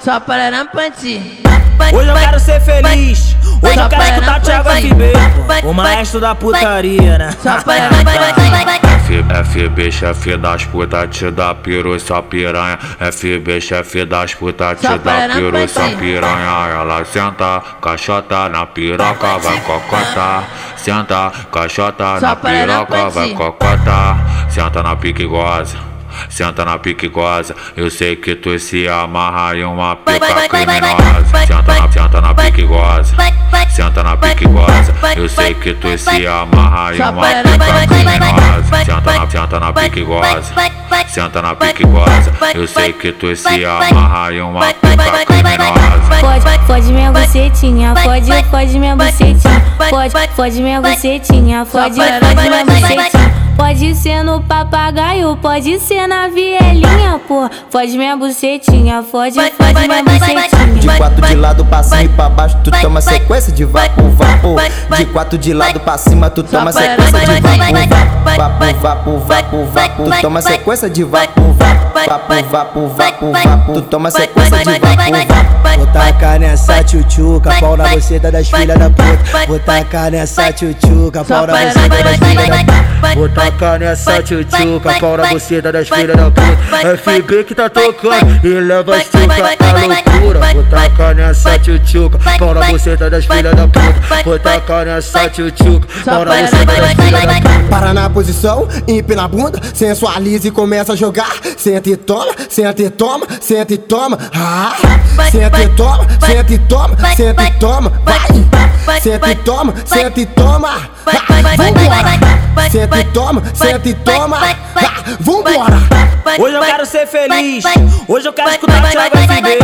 Só para rampante. Hoje eu quero ser feliz. Hoje eu quero escutar Thiago FB. O maestro da putaria, né? Só para FB, chefe das putas, te dá piru, só piranha. FB, chefe das putas, te dá piru, só piranha. Ela senta, caixota na piroca, vai cocotar. Senta, caixota na piroca, vai cocotar. Senta na pique goza senta na pique goza. Eu sei que tu se amarra em uma pica criminosa. Senta na, senta na pique goza, senta na pique goza. Eu sei que tu se amarra em uma pica criminosa. Senta na, senta na pique goza, senta na pique goza. Eu sei que tu se amarra em uma pica criminosa. Pode, pode minha bucetinha, pode, pode minha bucetinha, pode, pode minha bucetinha, pode, pode minha bucetinha. Pode ser no papagaio, pode ser na vielinha, pô. Pode minha bucetinha, pode, pode minha bucetinha. De quatro de lado pra cima e pra baixo, tu toma sequência de vapo, vapo. De quatro de lado pra cima, tu toma sequência de vapo, vapo, vapo, vapo, vapo. Tu toma sequência de vapo, vapo, vapo, vapo, vapo. Tu toma sequência de vapo, vapo. Vou tacar nessa tchutchuca, pau na das filhas da puta. Vou tacar nessa tchutchuca, pau na buceta das filhas da puta. Vou tacar nessa tchutchuca, pau na buceta das filhas da puta. FB que tá tocando e leva as tchuca à loucura. Vou tacar nessa tchutchuca, pau na das filhas da puta. Vou tacar nessa tchutchuca, pau na buceta das filhas da puta. Para na posição, empina a bunda, sensualiza e começa a jogar. Senta e toma, senta e toma, senta e toma. Ah, senta e toma, senta e toma, senta e toma. Vai, senta e toma, senta e toma. Vambora, senta e toma, senta e toma. Vambora. Hoje eu quero ser feliz. Hoje eu quero escutar Thiago FB.